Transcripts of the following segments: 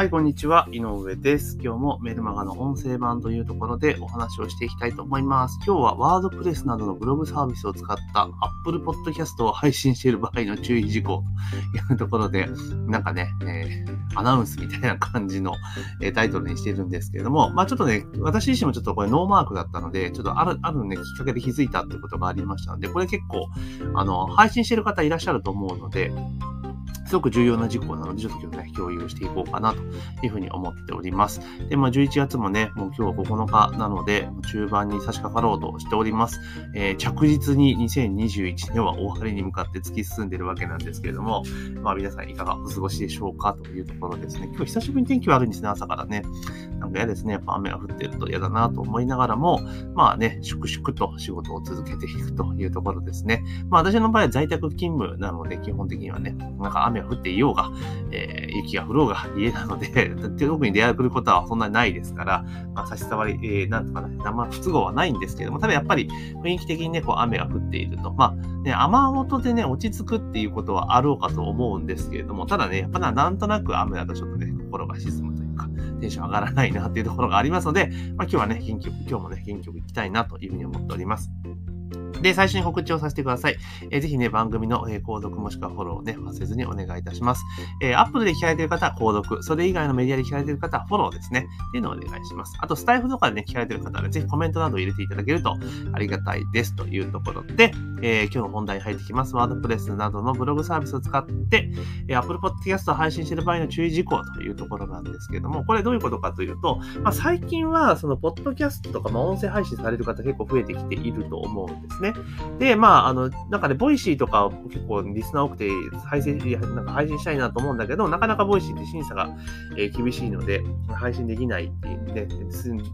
はい、こんにちは。井上です。今日もメルマガの音声版というところでお話をしていきたいと思います。今日はワードプレスなどのブログサービスを使った Apple Podcast を配信している場合の注意事項というところで、なんかね、えー、アナウンスみたいな感じの、えー、タイトルにしているんですけれども、まあちょっとね、私自身もちょっとこれノーマークだったので、ちょっとある、あるね、きっかけで気づいたってことがありましたので、これ結構、あの、配信している方いらっしゃると思うので、すごく重要な事項なので、ちょっと今日ね、共有していこうかなというふうに思っております。で、まあ、11月もね、もう今日は9日なので、中盤に差し掛かろうとしております。えー、着実に2021年は終わりに向かって突き進んでいるわけなんですけれども、まあ、皆さんいかがお過ごしでしょうかというところですね。今日久しぶりに天気悪いんですね、朝からね。なんか嫌ですね。やっぱ雨が降ってると嫌だなと思いながらも、まあね、粛々と仕事を続けていくというところですね。まあ私の場合は在宅勤務なので、基本的にはね、なんか雨が降っていようが、えー、雪が降ろうが 家なので、特に出歩くことはそんなにないですから、まあ、差し障り、えー、なんとかね、生不都合はないんですけども、ただやっぱり雰囲気的にね、こう雨が降っていると。まあ、ね、雨音でね、落ち着くっていうことはあろうかと思うんですけれども、ただね、やっぱな、んとなく雨だとちょっとね、心が沈むというか、テンション上がらないなっていうところがありますので、まあ、今日はね、元気よく、今日もね、元気よく行きたいなというふうに思っております。で、最初に告知をさせてください。えー、ぜひね、番組の、えー、購読もしくはフォローをね、忘れずにお願いいたします。えー、Apple で聞かれている方は購読、それ以外のメディアで聞かれている方はフォローですね。っていうのをお願いします。あと、スタイフとかでね、聞かれている方は、ね、ぜひコメントなどを入れていただけるとありがたいですというところで、えー、今日の本題に入ってきます。ワードプレスなどのブログサービスを使って、えー、Apple Podcast を配信している場合の注意事項というところなんですけれども、これどういうことかというと、まあ、最近は、その、ポッドキャストとか、まあ、音声配信される方結構増えてきていると思うんですね。で、まあ、あ、の、なんかね、 Voicy とか結構リスナー多くて配信、なんか配信したいなと思うんだけど、なかなか Voicy って審査が、えー、厳しいので、配信できないっていうね、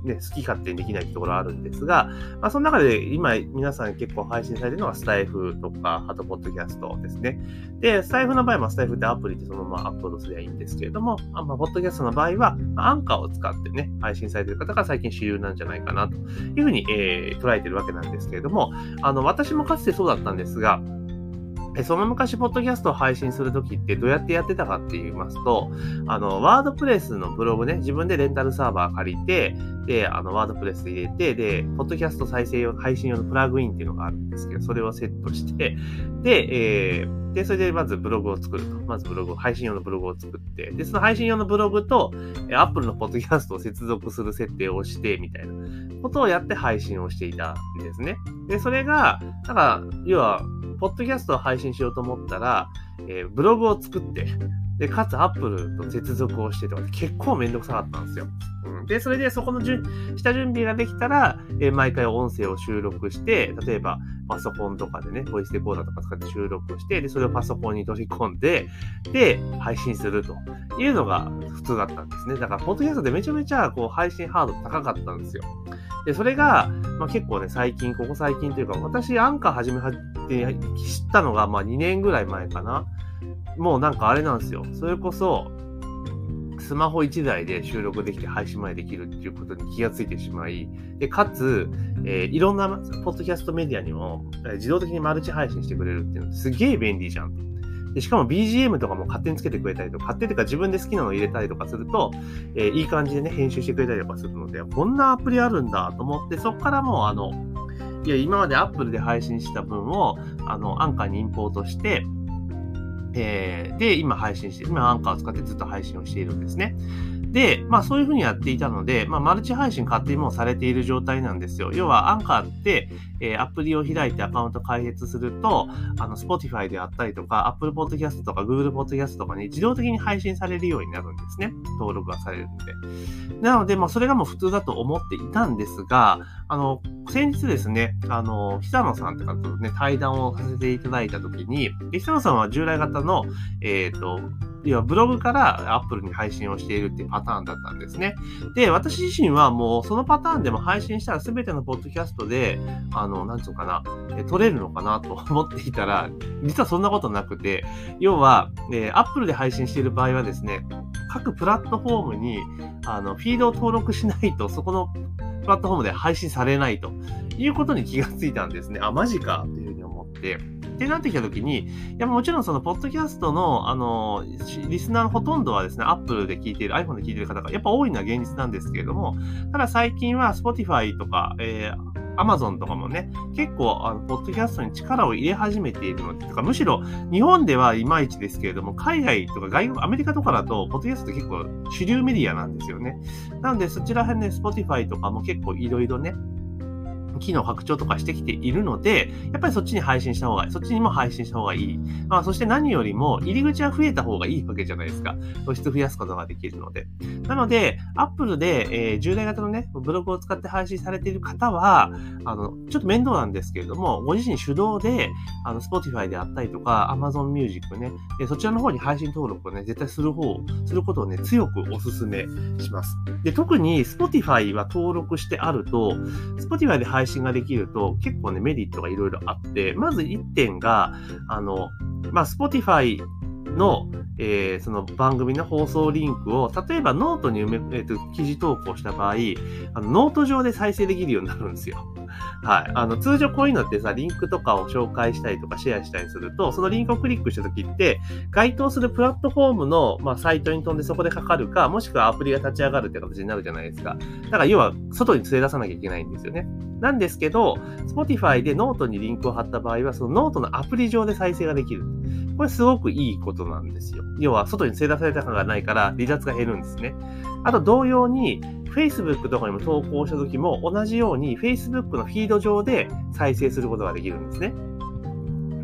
ね好き勝手にできないってところあるんですが、まあ、その中で今皆さん結構配信されてるのはスタエフとか、あとポッドキャストですね。で、スタエフの場合はスタエフってアプリでそのままアップロードすればいいんですけれども、あまあ、ポッドキャストの場合は、アンカーを使ってね、配信されてる方が最近主流なんじゃないかなというふうに、えー、捉えてるわけなんですけれども、あの、私もかつてそうだったんですが、その昔、ポッドキャストを配信するときってどうやってやってたかって言いますと、あの、ワードプレスのブログね、自分でレンタルサーバー借りて、で、あの、ワードプレス入れて、で、ポッドキャスト再生用、配信用のプラグインっていうのがあるんですけど、それをセットして、で、えー、で、それでまずブログを作ると。まずブログ、配信用のブログを作って、で、その配信用のブログと、Apple のポッドキャストを接続する設定をして、みたいなことをやって配信をしていたんですね。で、それが、なんか、要は、ポッドキャストを配信しようと思ったら、えー、ブログを作って、で、かつアップルと接続をしてとか結構めんどくさかったんですよ。で、それでそこのじゅ下準備ができたら、えー、毎回音声を収録して、例えばパソコンとかでね、ボイスレコーダーとか使って収録して、で、それをパソコンに取り込んで、で、配信するというのが普通だったんですね。だから、ポッドキャストでめちゃめちゃこう配信ハード高かったんですよ。で、それが、まあ、結構ね、最近、ここ最近というか、私、アンカー始めはって知ったのが、まあ、2年ぐらい前かな。もうなんかあれなんですよ。それこそ、スマホ1台で収録できて配信までできるっていうことに気がついてしまい、で、かつ、えー、いろんなポッドキャストメディアにも、えー、自動的にマルチ配信してくれるっていうのすげえ便利じゃん。でしかも BGM とかも勝手につけてくれたりとか、勝手というか自分で好きなのを入れたりとかすると、えー、いい感じでね、編集してくれたりとかするので、こんなアプリあるんだと思って、そこからもうあの、いや、今まで Apple で配信した分を、あの、アンカーにインポートして、えー、で、今配信して、今アンカーを使ってずっと配信をしているんですね。で、まあそういうふうにやっていたので、まあマルチ配信勝手にもうされている状態なんですよ。要はアンカーって、えー、アプリを開いてアカウント開設すると、あの、Spotify であったりとか、Apple Podcast とか Google Podcast とかに自動的に配信されるようになるんですね。登録がされるんで。なので、まあそれがもう普通だと思っていたんですが、あの、先日ですね、あの、久野さんとかとね、対談をさせていただいたときに、久野さんは従来型の、えっ、ー、と、要はブログからアップルに配信をしているっていうパターンだったんですね。で、私自身はもうそのパターンでも配信したら全てのポッドキャストで、あの、なんつうかな、え撮れるのかなと思っていたら、実はそんなことなくて、要は、えー、アップルで配信している場合はですね、各プラットフォームに、あの、フィードを登録しないと、そこのプラットフォームで配信されないということに気がついたんですね。あ、マジかというふうに思って。ってなってきたときに、いや、もちろんその、ポッドキャストの、あの、リスナーのほとんどはですね、Apple で聞いている、iPhone で聞いている方がやっぱ多いのは現実なんですけれども、ただ最近は Spotify とか、えー、アマゾンとかもね、結構、あの、ポッドキャストに力を入れ始めているので、とかむしろ、日本ではいまいちですけれども、海外とか外国、アメリカとかだと、ポッドキャストって結構主流メディアなんですよね。なので、そちら辺ね、Spotify とかも結構いろいろね、機能拡張とかしてきているので、やっぱりそっちに配信した方がいい。そっちにも配信した方がいい。まあ、そして何よりも、入り口は増えた方がいいわけじゃないですか。露出増やすことができるので。なので、Apple で、えー、従来型のね、ブログを使って配信されている方は、あの、ちょっと面倒なんですけれども、ご自身手動で、あの、Spotify であったりとか、Amazon Music ね、えそちらの方に配信登録をね、絶対する方、することをね、強くお勧めします。で、特に Spotify は登録してあると、Spotify で配信配信ができると結構ね、メリットがいろいろあって、まず1点が、あの、まあ、Spotify の、えー、その番組の放送リンクを、例えばノートに埋め、えーと、記事投稿した場合、あのノート上で再生できるようになるんですよ。はい。あの、通常こういうのってさ、リンクとかを紹介したりとかシェアしたりすると、そのリンクをクリックしたときって、該当するプラットフォームの、まあ、サイトに飛んでそこでかかるか、もしくはアプリが立ち上がるって形になるじゃないですか。だから要は、外に連れ出さなきゃいけないんですよね。なんですけど、Spotify でノートにリンクを貼った場合は、そのノートのアプリ上で再生ができる。これすごくいいことなんですよ。要は、外に連れ出された感がないから、離脱が減るんですね。あと、同様に、Facebook とかにも投稿した時も同じように Facebook のフィード上で再生することができるんですね。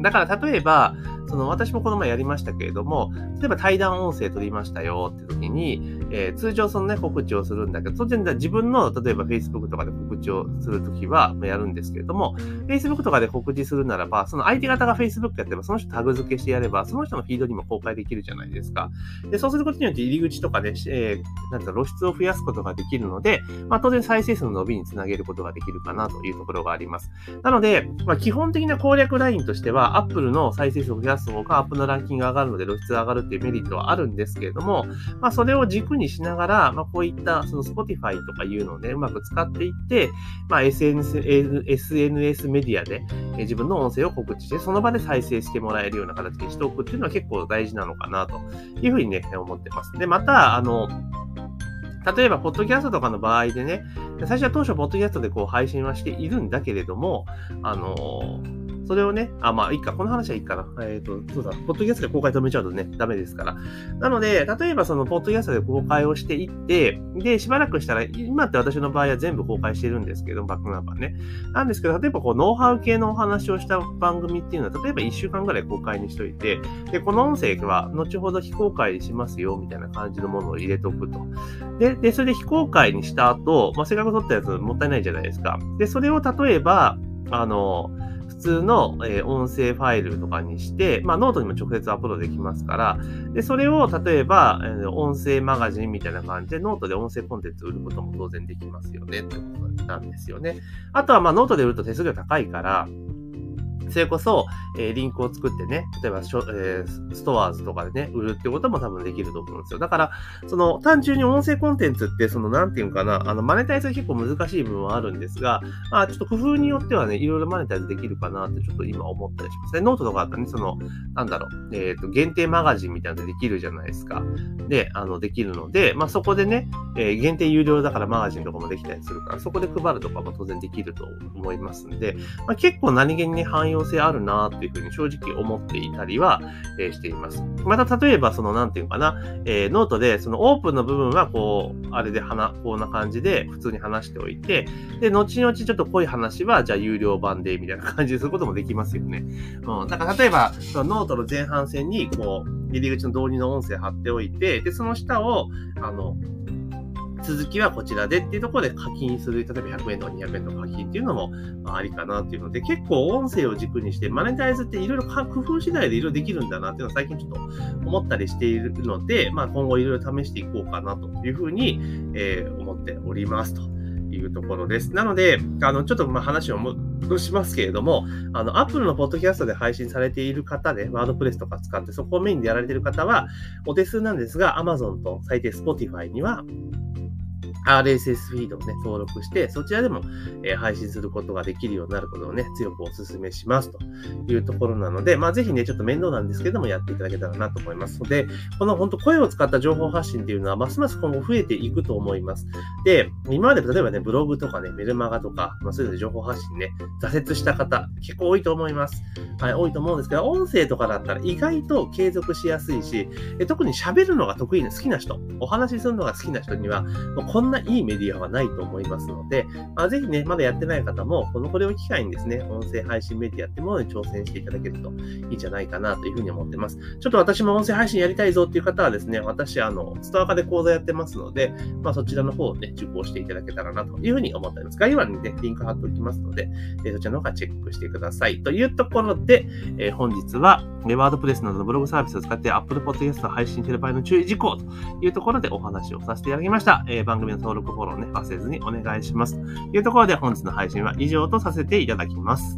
だから例えば、その私もこの前やりましたけれども、例えば対談音声取りましたよって時に、えー、通常そのね、告知をするんだけど、当然自分の、例えば Facebook とかで告知をするときはやるんですけれども、Facebook とかで告知するならば、その相手方が Facebook やってば、その人タグ付けしてやれば、その人のフィードにも公開できるじゃないですか。で、そうすることによって入り口とかで、えー、なんだ露出を増やすことができるので、まあ当然再生数の伸びにつなげることができるかなというところがあります。なので、まあ基本的な攻略ラインとしては、Apple の再生数を増やす方が Apple のランキングが上がるので露出が上がるっていうメリットはあるんですけれども、まあそれを軸にしながら、まあまあ、こういったその Spotify とかいうのをね、うまく使っていって、まあ、SNS, SNS メディアで自分の音声を告知して、その場で再生してもらえるような形にしておくっていうのは結構大事なのかなというふうにね、思ってます。で、また、あの、例えば、ポッドキャストとかの場合でね、最初は当初、ポッドキャストでこう配信はしているんだけれども、あのーそれをね、あ、まあいいか、この話はいいかな。えっ、ー、と、そうだ、ポッドキャストで公開止めちゃうとね、ダメですから。なので、例えばその、ポッドキャストで公開をしていって、で、しばらくしたら、今って私の場合は全部公開してるんですけど、バックナンバーね。なんですけど、例えばこう、ノウハウ系のお話をした番組っていうのは、例えば1週間ぐらい公開にしといて、で、この音声は後ほど非公開しますよ、みたいな感じのものを入れておくと。で、で、それで非公開にした後、まあ、せっかく録ったやつもったいないじゃないですか。で、それを例えば、あの、普通の、え、音声ファイルとかにして、まあ、ノートにも直接アップロードできますから、で、それを例えば、え、音声マガジンみたいな感じで、ノートで音声コンテンツ売ることも当然できますよね、ということなんですよね。あとは、まあ、ノートで売ると手数料高いから、それこそ、えー、リンクを作ってね、例えばしょ、えー、 STORES とかでね、売るってことも多分できると思うんですよ。だから、その、単純に音声コンテンツって、その、なんていうかな、あの、マネタイズが結構難しい部分はあるんですが、まあ、ちょっと工夫によってはね、いろいろマネタイズできるかなってちょっと今思ったりしますね。ノートとかだったらね、その、なんだろう、えっ、ー、と、限定マガジンみたいなのでできるじゃないですか。で、あの、できるので、まあ、そこでね、えー、限定有料だからマガジンとかもできたりするから、そこで配るとかも当然できると思いますんで、まあ、結構何気にね、汎用能性あるなっていうふうに正直思っていたりは、え、しています。また例えば、その、なんていうかな、えー、ノートで、そのオープンの部分は、こう、あれで話、こんな感じで普通に話しておいて、で、後々ちょっと濃い話は、じゃあ有料版で、みたいな感じですることもできますよね。うん。だから例えば、そのノートの前半戦に、こう、入り口の導入の音声貼っておいて、で、その下を、あの、続きはこちらでっていうところで課金する、例えば100円とか200円とか課金っていうのもありかなっていうので、結構音声を軸にして、マネタイズっていろいろ工夫次第でいろいろできるんだなっていうのを最近ちょっと思ったりしているので、まあ今後いろいろ試していこうかなというふうに、えー、思っておりますと。いうところです。なので、あの、ちょっとまあ話を戻しますけれども、あの、Apple のポッドキャストで配信されている方で、ワードプレスとか使ってそこをメインでやられている方は、お手数なんですが、Amazon と最低 Spotify には RSS フィードをね、登録して、そちらでも、えー、配信することができるようになることをね、強くお勧めしますというところなので、まあぜひね、ちょっと面倒なんですけども、やっていただけたらなと思いますので、この本当声を使った情報発信っていうのは、ますます今後増えていくと思います。で、今まで例えばね、ブログとかね、メルマガとか、まあそういう情報発信ね、挫折した方、結構多いと思います。はい、多いと思うんですけど、音声とかだったら意外と継続しやすいし、え特に喋るのが得意な好きな人、お話しするのが好きな人には、もうこんなないいメディアはないと思いますので、まあ、ぜひね、まだやってない方も、このこれを機会にですね、音声配信メディアってものに挑戦していただけるといいんじゃないかなというふうに思ってます。ちょっと私も音声配信やりたいぞっていう方はですね、私、あの、ストア化で講座やってますので、まあ、そちらの方をね、受講していただけたらなというふうに思っております。概要欄にね、リンク貼っておきますので、え、そちらの方からチェックしてください。というところで、えー、本日は、ワードプレスなどのブログサービスを使って Apple Podcast を配信している場合の注意事項というところでお話をさせていただきました。えー、番組の登録、フォローね、忘れずにお願いします。というところで本日の配信は以上とさせていただきます。